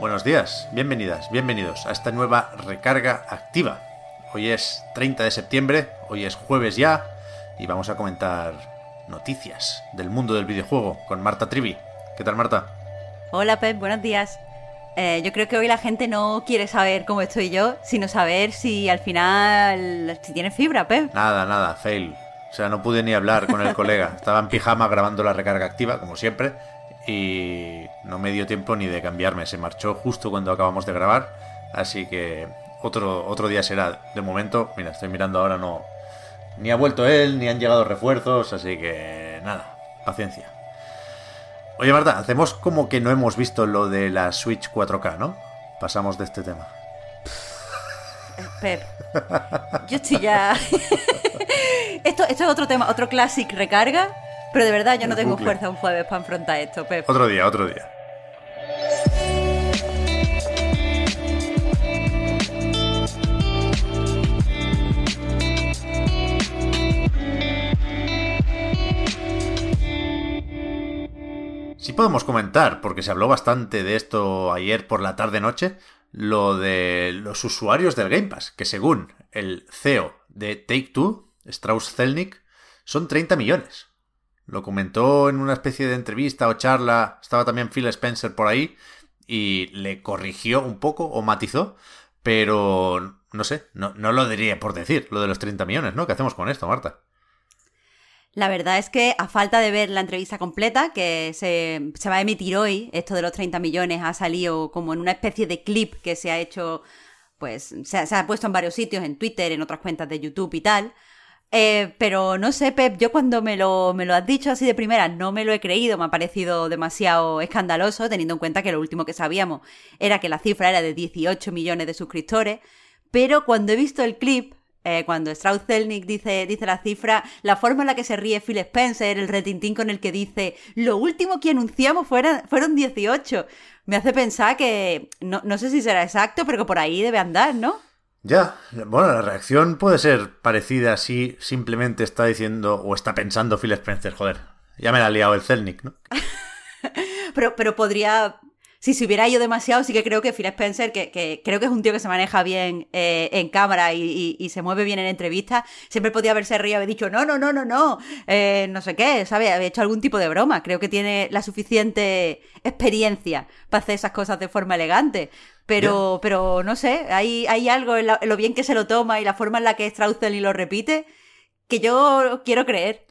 Buenos días, bienvenidas, bienvenidos a esta nueva recarga activa. Hoy es 30 de septiembre, hoy es jueves ya, y vamos a comentar noticias del mundo del videojuego con Marta Trivi. ¿Qué tal, Marta? Hola, Pep, buenos días. Eh, yo creo que hoy la gente no quiere saber cómo estoy yo, sino saber si al final si tiene fibra, Pep. Nada, nada, fail. O sea, no pude ni hablar con el colega. Estaba en pijama grabando la recarga activa, como siempre, y no me dio tiempo ni de cambiarme. Se marchó justo cuando acabamos de grabar, así que otro, otro día será. De momento, mira, estoy mirando ahora, no. Ni ha vuelto él, ni han llegado refuerzos, así que nada, paciencia. Oye, Marta, hacemos como que no hemos visto lo de la Switch 4K, ¿no? Pasamos de este tema. Pep, yo estoy ya. esto, esto es otro tema, otro classic recarga, pero de verdad yo no tengo bucle. fuerza un jueves para enfrentar esto, Pep. Otro día, otro día. Sí podemos comentar, porque se habló bastante de esto ayer por la tarde-noche, lo de los usuarios del Game Pass, que según el CEO de Take-Two, Strauss Zelnick, son 30 millones. Lo comentó en una especie de entrevista o charla, estaba también Phil Spencer por ahí, y le corrigió un poco o matizó, pero no sé, no, no lo diría por decir, lo de los 30 millones, ¿no? ¿Qué hacemos con esto, Marta? La verdad es que a falta de ver la entrevista completa, que se, se va a emitir hoy, esto de los 30 millones ha salido como en una especie de clip que se ha hecho, pues se, se ha puesto en varios sitios, en Twitter, en otras cuentas de YouTube y tal. Eh, pero no sé, Pep, yo cuando me lo, me lo has dicho así de primera no me lo he creído, me ha parecido demasiado escandaloso, teniendo en cuenta que lo último que sabíamos era que la cifra era de 18 millones de suscriptores, pero cuando he visto el clip, eh, cuando Strauss Zelnick dice, dice la cifra, la forma en la que se ríe Phil Spencer, el retintín con el que dice, lo último que anunciamos fueron 18, me hace pensar que, no, no sé si será exacto, pero que por ahí debe andar, ¿no? Ya, bueno, la reacción puede ser parecida si simplemente está diciendo o está pensando Phil Spencer, joder, ya me la ha liado el Zelnick, ¿no? Pero, pero podría. Si se hubiera ido demasiado, sí que creo que Phil Spencer, que, que creo que es un tío que se maneja bien eh, en cámara y, y- y se mueve bien en entrevistas, siempre podía haberse reído y haber dicho, no, no, no, no, no, eh, no sé qué, ¿sabes? Había hecho algún tipo de broma. Creo que tiene la suficiente experiencia para hacer esas cosas de forma elegante. Pero, pero no sé, hay, hay algo en, la- en lo bien que se lo toma y la forma en la que Strauss y lo repite que yo quiero creer.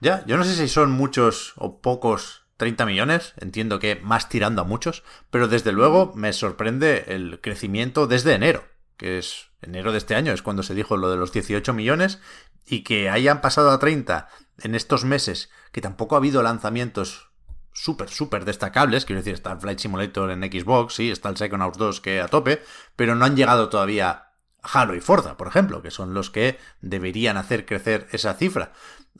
Ya, yo no sé si son muchos o pocos 30 millones, entiendo que más tirando a muchos, pero desde luego me sorprende el crecimiento desde enero, que es enero de este año, es cuando se dijo lo de los 18 millones, y que hayan pasado a 30 en estos meses, que tampoco ha habido lanzamientos súper, súper destacables, quiero decir, está el Flight Simulator en Xbox, sí, está el Psychonauts 2 que a tope, pero no han llegado todavía Halo y Forza, por ejemplo, que son los que deberían hacer crecer esa cifra.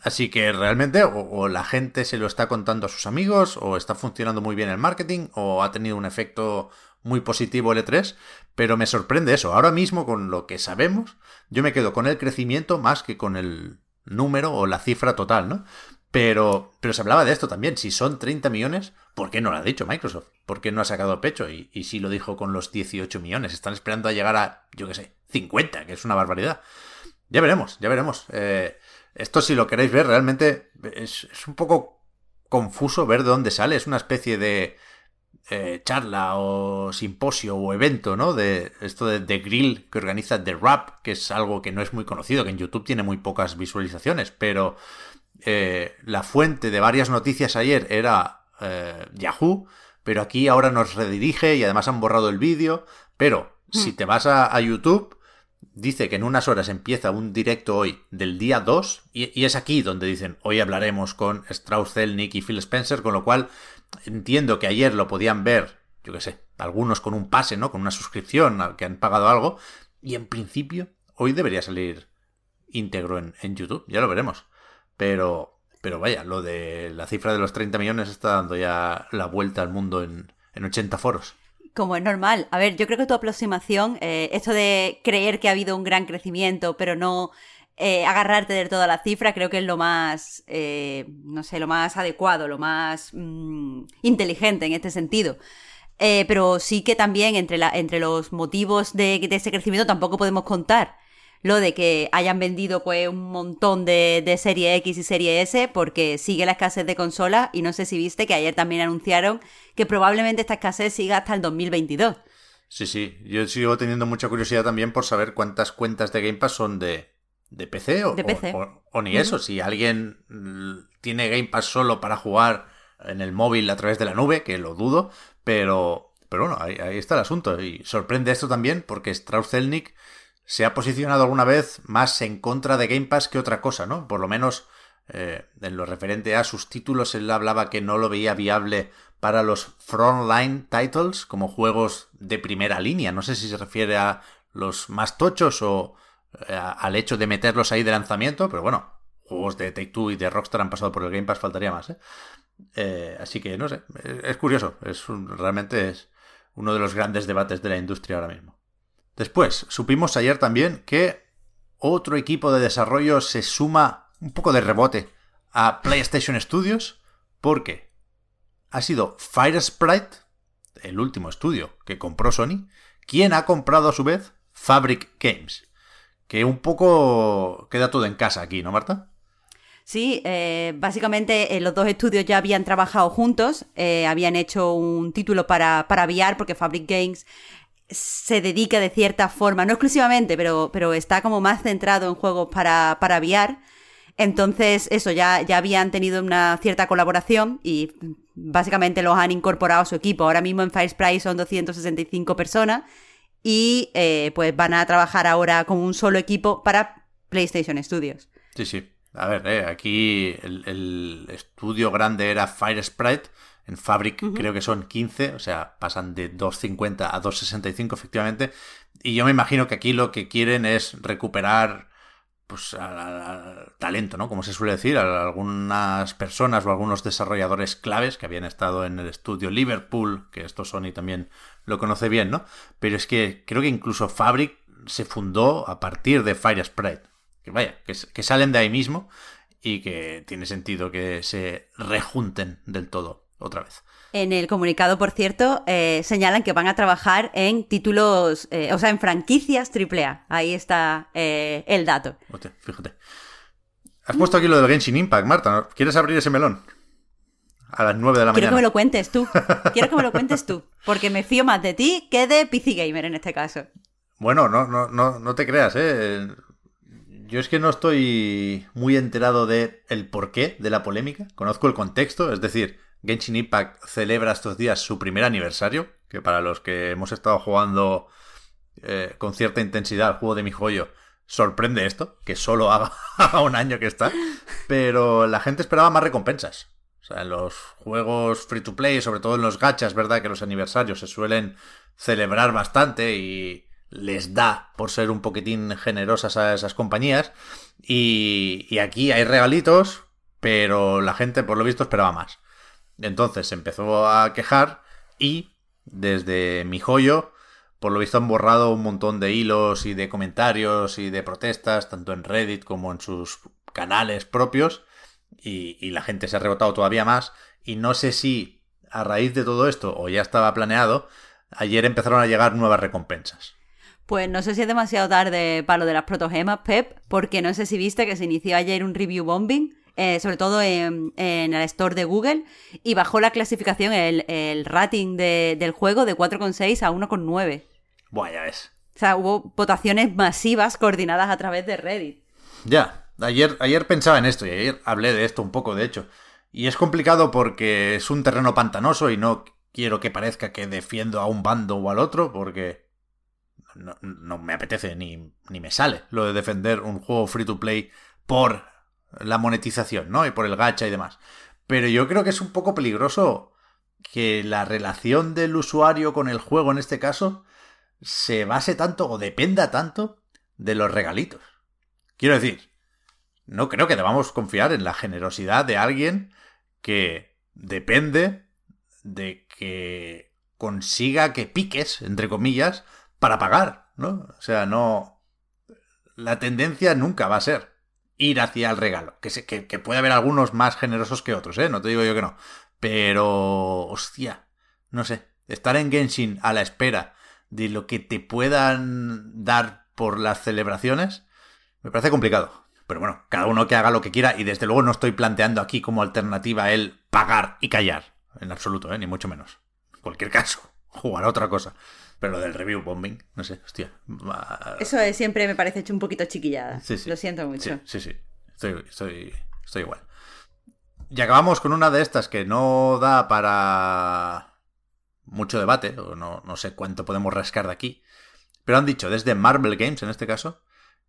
Así que realmente o, la gente se lo está contando a sus amigos, o está funcionando muy bien el marketing, o ha tenido un efecto muy positivo el E3, pero me sorprende eso. Ahora mismo, con lo que sabemos, yo me quedo con el crecimiento más que con el número o la cifra total, ¿no? Pero, pero se hablaba de esto también. Si son 30 millones, ¿por qué no lo ha dicho Microsoft? ¿Por qué no ha sacado pecho? Y, y si lo dijo con los 18 millones. Están esperando a llegar a, yo qué sé, 50, que es una barbaridad. Ya veremos, ya veremos. Eh, esto, si lo queréis ver, realmente es, es un poco confuso ver de dónde sale. Es una especie de eh, charla o simposio o evento, ¿no? De esto de The Grill que organiza The Rap, que es algo que no es muy conocido, que en YouTube tiene muy pocas visualizaciones, pero eh, la fuente de varias noticias ayer era eh, Yahoo, pero aquí ahora nos redirige y además han borrado el vídeo, pero si te vas a, a YouTube, dice que en unas horas empieza un directo hoy del día 2 y, es aquí donde dicen hoy hablaremos con Strauss Zelnick y Phil Spencer, con lo cual entiendo que ayer lo podían ver, yo qué sé, algunos con un pase, ¿no? Con una suscripción al que han pagado algo y en principio hoy debería salir íntegro en, en YouTube, ya lo veremos. Pero, pero vaya, lo de la cifra de los 30 millones está dando ya la vuelta al mundo en, en 80 foros. Como es normal. A ver, yo creo que tu aproximación, eh, esto de creer que ha habido un gran crecimiento, pero no eh, agarrarte de toda la cifra, creo que es lo más, eh, no sé, lo más adecuado, lo más mm, inteligente en este sentido. pero sí que también entre, la, entre los motivos de ese crecimiento tampoco podemos contar lo de que hayan vendido pues un montón de, de, serie X y serie S porque sigue la escasez de consolas y no sé si viste que ayer también anunciaron que probablemente esta escasez siga hasta el 2022. Sí, sí, yo sigo teniendo mucha curiosidad también por saber cuántas cuentas de Game Pass son de, de PC o, O, ni eso, si alguien tiene Game Pass solo para jugar en el móvil a través de la nube, que lo dudo, pero, pero bueno, ahí, ahí está el asunto. Y sorprende esto también porque Strauss Zelnick se ha posicionado alguna vez más en contra de Game Pass que otra cosa, ¿no? Por lo menos eh, en lo referente a sus títulos, él hablaba que no lo veía viable para los frontline titles como juegos de primera línea. No sé si se refiere a los más tochos o eh, al hecho de meterlos ahí de lanzamiento, pero bueno, juegos de Take Two y de Rockstar han pasado por el Game Pass, faltaría más, ¿eh? eh así que no sé, es curioso, es realmente es uno de los grandes debates de la industria ahora mismo. Después, supimos ayer también que otro equipo de desarrollo se suma un poco de rebote a PlayStation Studios porque ha sido Fire Sprite, el último estudio que compró Sony, quien ha comprado a su vez Fabric Games. Que un poco queda todo en casa aquí, ¿no, Marta? Sí, eh, básicamente eh, los dos estudios ya habían trabajado juntos, eh, habían hecho un título para, para porque Fabric Games se dedica de cierta forma, no exclusivamente, pero, pero está como más centrado en juegos para, para VR. Entonces, eso, ya, ya habían tenido una cierta colaboración y básicamente los han incorporado a su equipo. Ahora mismo en Firesprite son 265 personas y eh, pues van a trabajar ahora como un solo equipo para PlayStation Studios. Sí, sí. A ver, eh, aquí el, el, estudio grande era Firesprite en Fabric creo que son 15, o sea, pasan de 2.50 a 2.65 efectivamente. Y yo me imagino que aquí lo que quieren es recuperar pues al, talento, ¿no? Como se suele decir, a algunas personas o algunos desarrolladores claves que habían estado en el estudio Liverpool, que esto Sony también lo conoce bien, ¿no? Pero es que creo que incluso Fabric se fundó a partir de Fire Sprite. Que vaya, que, que salen de ahí mismo y que tiene sentido que se rejunten del todo otra vez. En el comunicado, por cierto, eh, señalan que van a trabajar en títulos, eh, o sea, en franquicias AAA. Ahí está eh, el dato. fíjate. Has puesto aquí lo del Genshin Impact, Marta. ¿Quieres abrir ese melón? A las 9 de la mañana. Quiero que me lo cuentes tú. Quiero que me lo cuentes tú. Porque me fío más de ti que de PC Gamer en este caso. Bueno, no, no, no, no te creas, ¿eh? Yo es que no estoy muy enterado de el porqué de la polémica. Conozco el contexto, es decir, Genshin Impact celebra estos días su primer aniversario, que para los que hemos estado jugando eh, con cierta intensidad el juego de mi joyo, sorprende esto, que solo haga, un año que está, pero la gente esperaba más recompensas. O sea, en los juegos free to play, sobre todo en los gachas, ¿verdad? Que los aniversarios se suelen celebrar bastante y les da por ser un poquitín generosas a esas compañías. Y, y aquí hay regalitos, pero la gente por lo visto esperaba más. Entonces se empezó a quejar y desde mi joyo, por lo visto han borrado un montón de hilos y de comentarios y de protestas, tanto en Reddit como en sus canales propios, y, la gente se ha rebotado todavía más. Y no sé si a raíz de todo esto, o ya estaba planeado, ayer empezaron a llegar nuevas recompensas. Pues no sé si es demasiado tarde para lo de las protogemas, Pep, porque no sé si viste que se inició ayer un review bombing eh, sobre todo en, el store de Google, y bajó la clasificación, el, rating del juego de 4,6 a 1,9. Buah, ya ves. O sea, hubo votaciones masivas coordinadas a través de Reddit. Ya, ayer, ayer pensaba en esto y ayer hablé de esto un poco, de hecho. Y es complicado porque es un terreno pantanoso y no quiero que parezca que defiendo a un bando o al otro, porque no, no me apetece ni, ni me sale lo de defender un juego free to play por la monetización, ¿no? Y por el gacha y demás. Pero yo creo que es un poco peligroso que la relación del usuario con el juego en este caso se base tanto o dependa tanto de los regalitos. Quiero decir, no creo que debamos confiar en la generosidad de alguien que depende de que consiga que piques, entre comillas, para pagar, ¿no? O sea, no... La tendencia nunca va a ser ir hacia el regalo. Que, que, que puede haber algunos más generosos que otros, ¿eh? No te digo yo que no. Pero, hostia, no sé. Estar en Genshin a la espera de lo que te puedan dar por las celebraciones, me parece complicado. Pero bueno, cada uno que haga lo que quiera y desde luego no estoy planteando aquí como alternativa el pagar y callar. En absoluto, ¿eh? ni mucho menos. En cualquier caso, jugar a otra cosa. Pero lo del review bombing, no sé, hostia. Eso es, siempre me parece hecho un poquito chiquillada. Sí, sí. Lo siento mucho. Sí, sí, sí. Estoy, estoy, estoy igual. Y acabamos con una de estas que no da para mucho debate, o no, no sé cuánto podemos rascar de aquí. Pero han dicho desde Marvel Games, en este caso,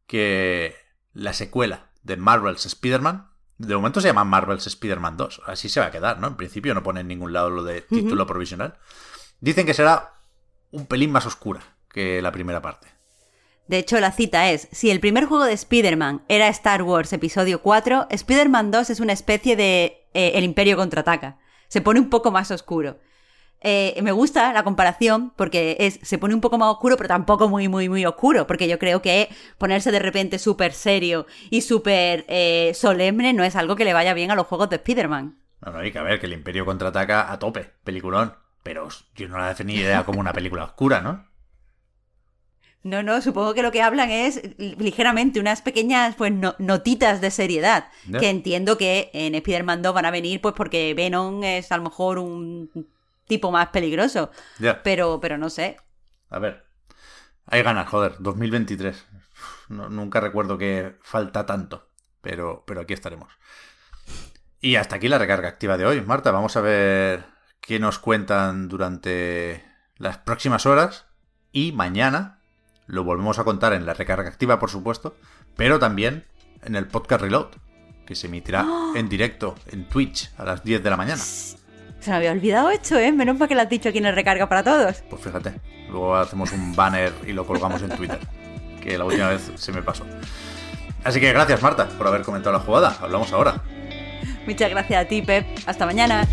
que la secuela de Marvel's Spider-Man, de momento se llama Marvel's Spider-Man 2, así se va a quedar, ¿no? En principio no pone en ningún lado lo de título provisional. Dicen que será un pelín más oscura que la primera parte. De hecho, la cita es, si el primer juego de Spider-Man era Star Wars Episodio 4, Spider-Man 2 es una especie de eh, El Imperio contraataca. Se pone un poco más oscuro. Eh, me gusta la comparación porque es, se pone un poco más oscuro, pero tampoco muy, muy, muy oscuro, porque yo creo que ponerse de repente súper serio y súper eh, solemne no es algo que le vaya bien a los juegos de Spider-Man. No, hay que ver que el Imperio contraataca a tope, peliculón, pero yo no la definiría como una película oscura, ¿no? No, no, supongo que lo que hablan es ligeramente unas pequeñas pues notitas de seriedad. Que entiendo que en Spider-Man 2 van a venir pues porque Venom es a lo mejor un tipo más peligroso. Pero, pero no sé. A ver. Hay ganas, joder. 2023. nunca recuerdo que falta tanto. Pero, pero aquí estaremos. Y hasta aquí la recarga activa de hoy. Marta, vamos a ver qué nos cuentan durante las próximas horas. Y mañana lo volvemos a contar en la recarga activa, por supuesto, pero también en el podcast Reload, que se emitirá ¡Oh! en directo en Twitch a las 10 de la mañana. Se me había olvidado esto, ¿eh? Menos para que lo has dicho aquí en el recarga para todos. Pues fíjate, luego hacemos un banner y lo colgamos en Twitter, que la última vez se me pasó. Así que gracias, Marta, por haber comentado la jugada. Hablamos ahora. Muchas gracias a ti, Pep. Hasta mañana.